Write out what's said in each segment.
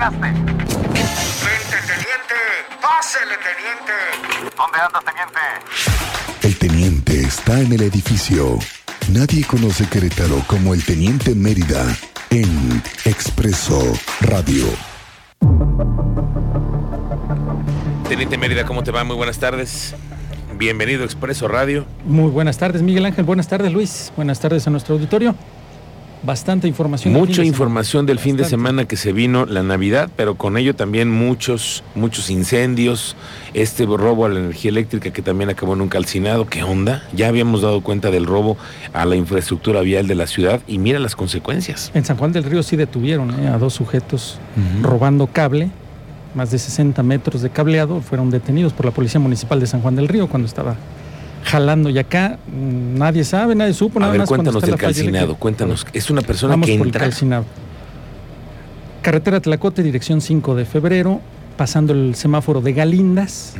llegaste? Vente, teniente. Pásele, teniente. ¿Dónde andas, teniente? El teniente está en el edificio. Nadie conoce Querétaro como el teniente Mérida en Expreso Radio. Teniente Mérida, ¿cómo te va? Muy buenas tardes. Bienvenido a Expreso Radio. Muy buenas tardes, Miguel Ángel. Buenas tardes, Luis. Buenas tardes a nuestro auditorio. Bastante información. Mucha información del fin de semana que se vino la Navidad, pero con ello también muchos, muchos incendios, este robo a la energía eléctrica que también acabó en un calcinado. ¿Qué onda? Ya habíamos dado cuenta del robo a la infraestructura vial de la ciudad y mira las consecuencias. En San Juan del Río sí detuvieron ¿eh? a dos sujetos robando cable, más de 60 metros de cableado. Fueron detenidos por la Policía Municipal de San Juan del Río cuando estaba jalando. Y acá mm, nadie sabe, nadie supo. A Nada ver, más cuéntanos del calcinado, cuéntanos. Es una persona Vamos que por el calcinado. Carretera Tlacote, dirección 5 de febrero, pasando el semáforo de Galindas.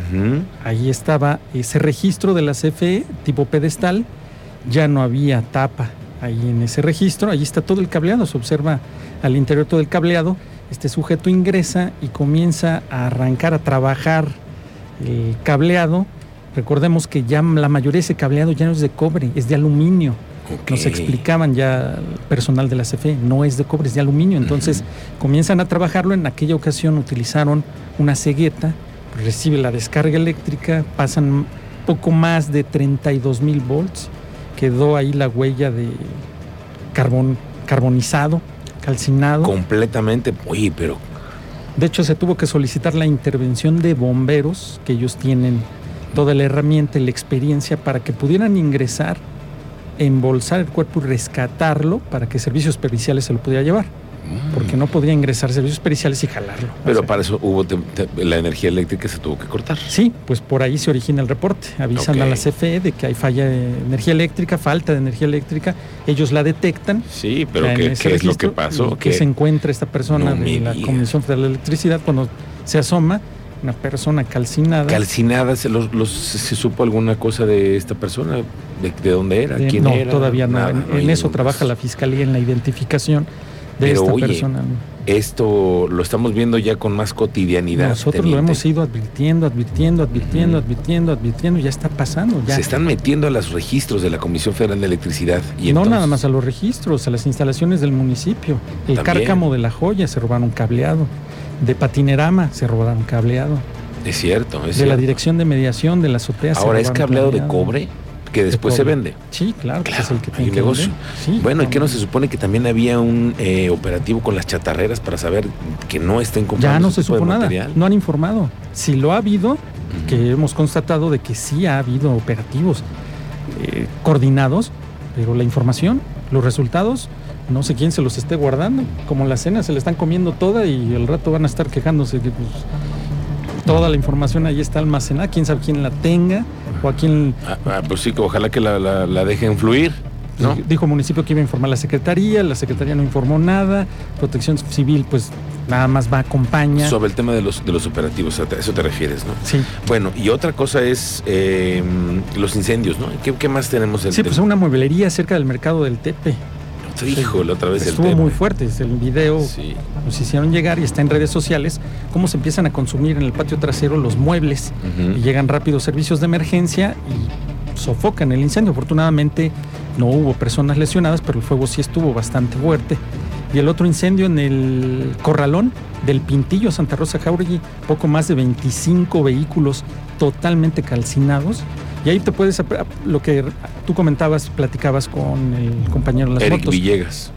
Ahí estaba ese registro de la CFE tipo pedestal. Ya no había tapa ahí en ese registro. Ahí está todo el cableado. Se observa al interior todo el cableado. Este sujeto ingresa y comienza a arrancar, a trabajar el cableado. Recordemos que ya la mayoría de ese cableado ya no es de cobre, es de aluminio. Nos explicaban ya el personal de la CFE, no es de cobre, es de aluminio. Entonces comienzan a trabajarlo. En aquella ocasión utilizaron una cegueta, recibe la descarga eléctrica, pasan poco más de 32 mil volts. Quedó ahí la huella de carbón, carbonizado, calcinado. Completamente. Oye, pero De hecho, se tuvo que solicitar la intervención de bomberos, que ellos tienen toda la herramienta y la experiencia para que pudieran ingresar, embolsar el cuerpo y rescatarlo para que servicios periciales se lo pudiera llevar. Porque no podía ingresar servicios periciales y jalarlo. Pero O sea, para eso hubo te- te- la energía eléctrica se tuvo que cortar. Sí, pues por ahí se origina el reporte. Avisan a la CFE de que hay falla de energía eléctrica, falta de energía eléctrica. Ellos la detectan. Sí, pero ¿qué, es lo que pasó? Que se encuentra esta persona No de la. Comisión Federal de Electricidad cuando se asoma, una persona calcinada. Calcinada, ¿se, los, los- se supo alguna cosa de esta persona? ¿De, de dónde era? de- ¿Quién no, era? todavía no. Nada, en no hay en eso ningún trabaja la fiscalía en la identificación de Pero, esta oye, persona. Esto lo estamos viendo ya con más cotidianidad. Nosotros lo hemos ido advirtiendo, advirtiendo, advirtiendo, advirtiendo, advirtiendo. Ya está pasando. Ya. Se están metiendo a los registros de la Comisión Federal de Electricidad. Y no entonces- nada más a los registros, a las instalaciones del municipio. El También. cárcamo de la joya se robaron cableado. De patinerama se robaron cableado. Es cierto, es de la dirección de mediación de la azotea se Ahora es cableado de cobre que después se vende. Sí, claro, que Claro, es el que tiene que negocio. Sí, Bueno, ¿y qué no se supone que también había un eh, operativo con las chatarreras para saber que no estén comprando Ya no ese se supo nada, material? no han informado. Si lo ha habido, que hemos constatado de que sí ha habido operativos eh, coordinados, pero la información, los resultados, no sé quién se los esté guardando. Como la cena se le están comiendo toda y el rato van a estar quejándose que pues, toda la información ahí está almacenada, quién sabe quién la tenga o a quién Ah, ah, pues sí, ojalá que la, la- la dejen fluir, ¿no? Dijo el municipio que iba a informar a la secretaría, la secretaría no informó nada, protección civil pues nada más va, acompaña. Sobre el tema de los, de los operativos, a eso te refieres, ¿no? Sí, Bueno, y otra cosa es eh, los incendios, ¿no? ¿Qué, qué más tenemos? del- sí, pues una mueblería cerca del mercado del Tepe. Híjole, otra vez Estuvo el tema. muy fuerte, es el video Sí. nos hicieron llegar y está en redes sociales cómo se empiezan a consumir en el patio trasero los muebles y llegan rápidos servicios de emergencia y sofocan el incendio. Afortunadamente no hubo personas lesionadas, pero el fuego sí estuvo bastante fuerte. Y el otro incendio en el corralón del Pintillo, Santa Rosa Jauregui, poco más de 25 vehículos totalmente calcinados. Y ahí te puedes, lo que tú comentabas, platicabas con el compañero las Eric motos Villegas.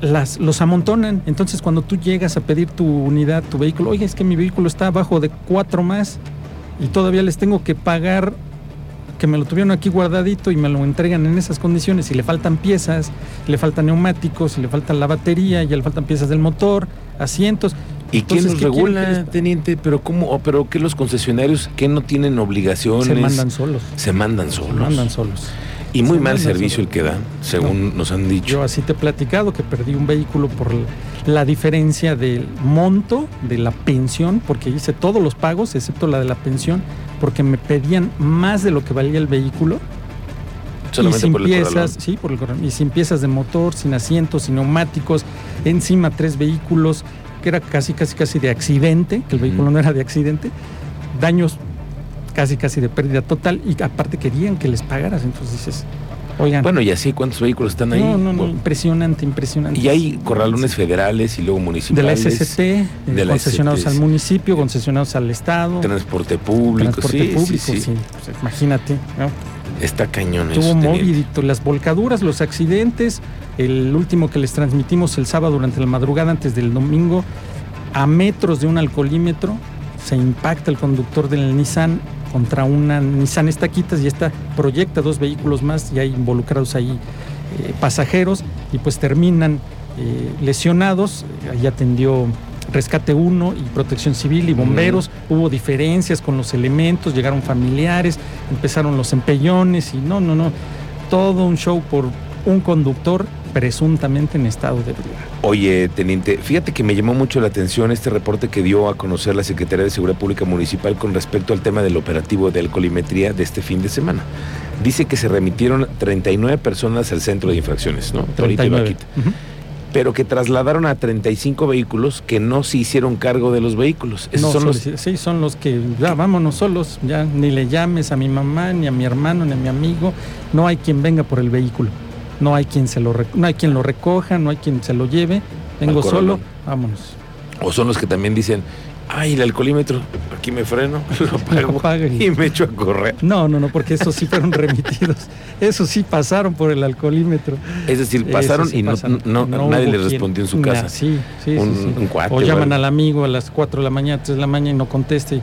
las, los amontonan. Entonces, cuando tú llegas a pedir tu unidad, tu vehículo, oye, es que mi vehículo está abajo de cuatro más y todavía les tengo que pagar que me lo tuvieron aquí guardadito y me lo entregan en esas condiciones y le faltan piezas, le faltan neumáticos, y le falta la batería, ya le faltan piezas del motor, asientos. ¿Y quién los ¿qué quieren que regula, les- teniente? ¿Pero cómo? o ¿Pero qué los concesionarios que no tienen obligaciones? Se mandan solos. Se mandan Se solos. mandan solos. Y muy se mal servicio solos. el que dan, según nos han dicho. Yo así te he platicado que perdí un vehículo por la diferencia del monto de la pensión, porque hice todos los pagos, excepto la de la pensión, porque me pedían más de lo que valía el vehículo. y sin por piezas, sí, por el corralón, y sin piezas de motor, sin asientos, sin neumáticos, encima tres vehículos, que era casi, casi, casi de accidente, que el vehículo no era de accidente, daños casi, casi de pérdida total y aparte querían que les pagaras. Entonces dices, oigan. Bueno, y así cuántos vehículos están ahí. No, no, no, impresionante, impresionante. Y hay corralones federales y luego de la municipales. SCT, eh, de la concesionados SCT, al municipio, concesionados al Estado, Transporte público, transporte sí, público, sí, sí. sí. Pues, imagínate, ¿no? Está cañón Tuvo eso. movidito, las volcaduras, los accidentes, el último que les transmitimos el sábado durante la madrugada antes del domingo, a metros de un alcoholímetro, se impacta el conductor del Nissan contra una Nissan Estaquitas y esta proyecta dos vehículos más y hay involucrados ahí eh, pasajeros y pues terminan eh, lesionados. Ahí atendió Rescate 1 y Protección Civil y bomberos. Hubo diferencias con los elementos, llegaron familiares, empezaron los empellones y no, no, no. Todo un show por un conductor presuntamente en estado de ebriedad. Oye, teniente, fíjate que me llamó mucho la atención este reporte que dio a conocer la Secretaría de Seguridad Pública Municipal con respecto al tema del operativo de alcoholimetría de este fin de semana. Dice que se remitieron 39 personas al centro de infracciones, ¿no? Torito y 39. Vaquita. Ujú. Pero que trasladaron a 35 vehículos que no se hicieron cargo de los vehículos. Esos No, son los, sí, son los que ya vámonos solos, ya ni le llames a mi mamá, ni a mi hermano, ni a mi amigo, no hay quien venga por el vehículo, no hay quien se lo no hay quien lo recoja, no hay quien se lo lleve, vengo solo, vámonos. o son los que también dicen, ay, el alcoholímetro, aquí me freno, lo pago pago y- y me echo a correr. No, no, no, porque esos sí fueron remitidos, esos sí pasaron por el alcoholímetro. Es decir, pasaron sí y no, pasaron. no- No nadie les respondió en su Nah, casa. sí, sí, Un- sí, sí. un cuate o llaman al amigo a las 4 de la mañana, 3 de la mañana y no conteste.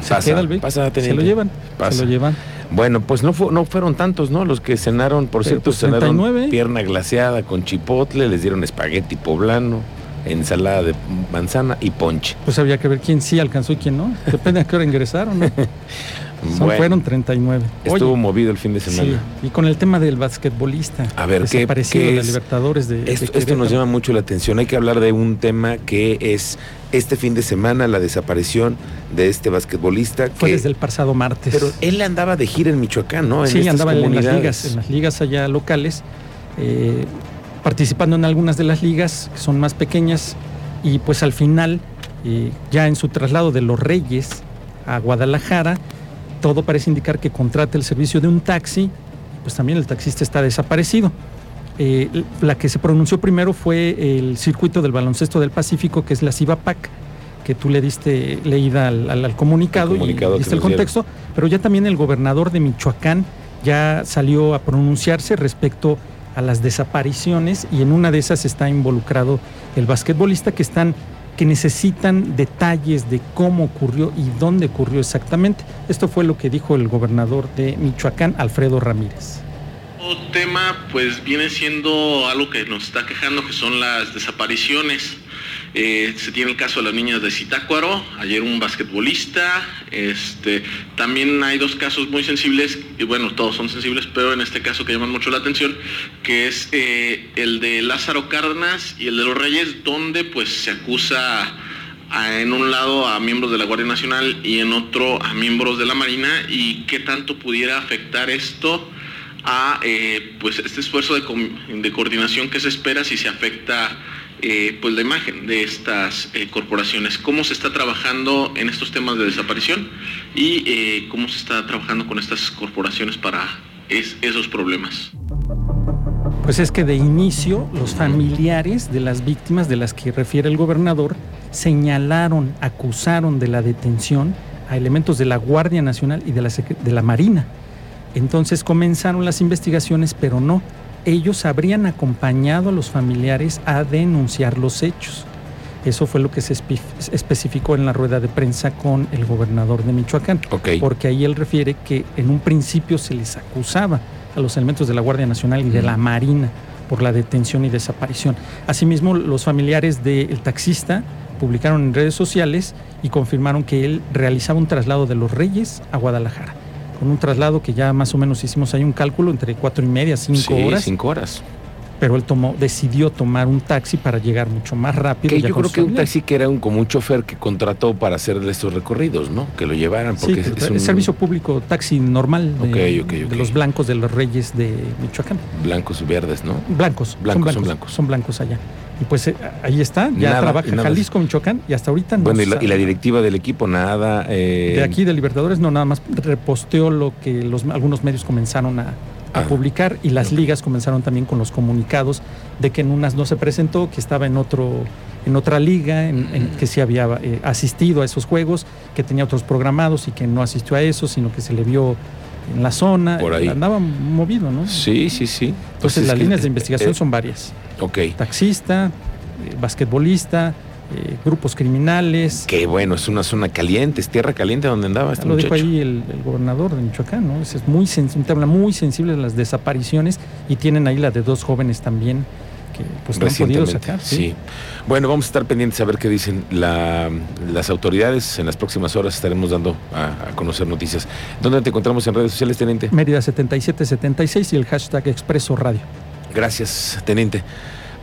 Se Pasa, queda el vehículo. pasa, se lo llevan, Pasa. se lo llevan. Bueno, pues no, fu- no fueron tantos, ¿no? Los que cenaron, por Pero, cierto, pues, cenaron 39. pierna glaseada con chipotle, les dieron espagueti poblano, ensalada de manzana y ponche. Pues había que ver quién sí alcanzó y quién no. Depende a qué hora ingresaron. ¿no? Son, Bueno, fueron 39. estuvo Oye, movido el fin de sí, semana. y con el tema del basquetbolista. A ver, ¿qué- qué de es? Libertadores de, de Esto, esto nos llama mucho la atención. Hay que hablar de un tema que es este fin de semana, la desaparición de este basquetbolista. Fue que- desde el pasado martes. Pero él andaba de gira en Michoacán, ¿no? En sí, andaba en las ligas, en las ligas allá locales, eh, participando en algunas de las ligas que son más pequeñas y pues al final, eh, ya en su traslado de Los Reyes a Guadalajara, todo parece indicar que contrata el servicio de un taxi, pues también el taxista está desaparecido. Eh, la que se pronunció primero fue el circuito del baloncesto del Pacífico, que es la CIVAPAC, que tú le diste leída al, al- al comunicado, y diste el dieron. contexto, pero ya también el gobernador de Michoacán ya salió a pronunciarse respecto a las desapariciones y en una de esas está involucrado el basquetbolista que están que necesitan detalles de cómo ocurrió y dónde ocurrió exactamente. Esto fue lo que dijo el gobernador de Michoacán, Alfredo Ramírez. Otro tema pues viene siendo algo que nos está quejando que son las desapariciones. Eh, se tiene el caso de las niñas de Zitácuaro, ayer un basquetbolista, este, también hay dos casos muy sensibles, y bueno, todos son sensibles, pero en este caso que llaman mucho la atención, que es eh, el de Lázaro Cárdenas y el de los Reyes, donde pues se acusa a- en un lado a miembros de la Guardia Nacional y en otro a miembros de la Marina y qué tanto pudiera afectar esto a eh, pues este esfuerzo de, de coordinación que se espera si se afecta eh, pues la imagen de estas eh, corporaciones, cómo se está trabajando en estos temas de desaparición y eh, cómo se está trabajando con estas corporaciones para es- esos problemas. Pues es que de inicio los familiares de las víctimas de las que refiere el gobernador señalaron, acusaron de la detención a elementos de la Guardia Nacional y de la Marina. Entonces comenzaron las investigaciones, pero no. Ellos habrían acompañado a los familiares a denunciar los hechos. Eso fue lo que se espe- especificó en la rueda de prensa con el gobernador de Michoacán porque ahí él refiere que en un principio se les acusaba a los elementos de la Guardia Nacional y de la Marina por la detención y desaparición. Asimismo, los familiares del taxista publicaron en redes sociales y confirmaron que él realizaba un traslado de los Reyes a Guadalajara, con un traslado que ya más o menos hicimos ahí un cálculo entre cuatro y media, cinco sí, horas, cinco horas. Pero él tomó, decidió tomar un taxi para llegar mucho más rápido. Que yo creo que un taxi que era un, como un chofer que contrató para hacerle estos recorridos, ¿no? Que lo llevaran, Sí, porque pero es es un servicio público, taxi normal de, Ok, ok, ok. de los blancos de los Reyes de Michoacán. blancos y verdes, ¿no? Blancos, Blancos, son son blancos, son blancos allá. Y pues eh, ahí está, ya Nada, trabaja nada. Jalisco, Michoacán, y hasta ahorita no Bueno, y la, y la directiva del equipo, nada. eh, De aquí de Libertadores no nada más reposteó lo que los, algunos medios comenzaron a, a Ah, publicar y las ligas comenzaron también con los comunicados de que en unas no se presentó, que estaba en otro en otra liga, en, en que sí había eh, asistido a esos juegos, que tenía otros programados y que no asistió a esos, sino que se le vio en la zona, Por ahí. andaba movido, ¿no? Sí, sí, sí. Entonces Pues es las que- líneas de investigación eh, son varias. Ok. Taxista, eh, basquetbolista, eh, grupos criminales. Qué bueno, es una zona caliente, es tierra caliente donde andaba este Lo dijo ahí el, el gobernador de Michoacán, ¿no? Es, muy un tema muy sensible de las desapariciones y tienen ahí la de dos jóvenes también que pues no han podido sacar. sí. Bueno, vamos a estar pendientes a ver qué dicen la- las autoridades. En las próximas horas estaremos dando a, a conocer noticias. ¿Dónde te encontramos en redes sociales, teniente? Mérida 7776 y el hashtag Expreso Radio. Gracias, teniente.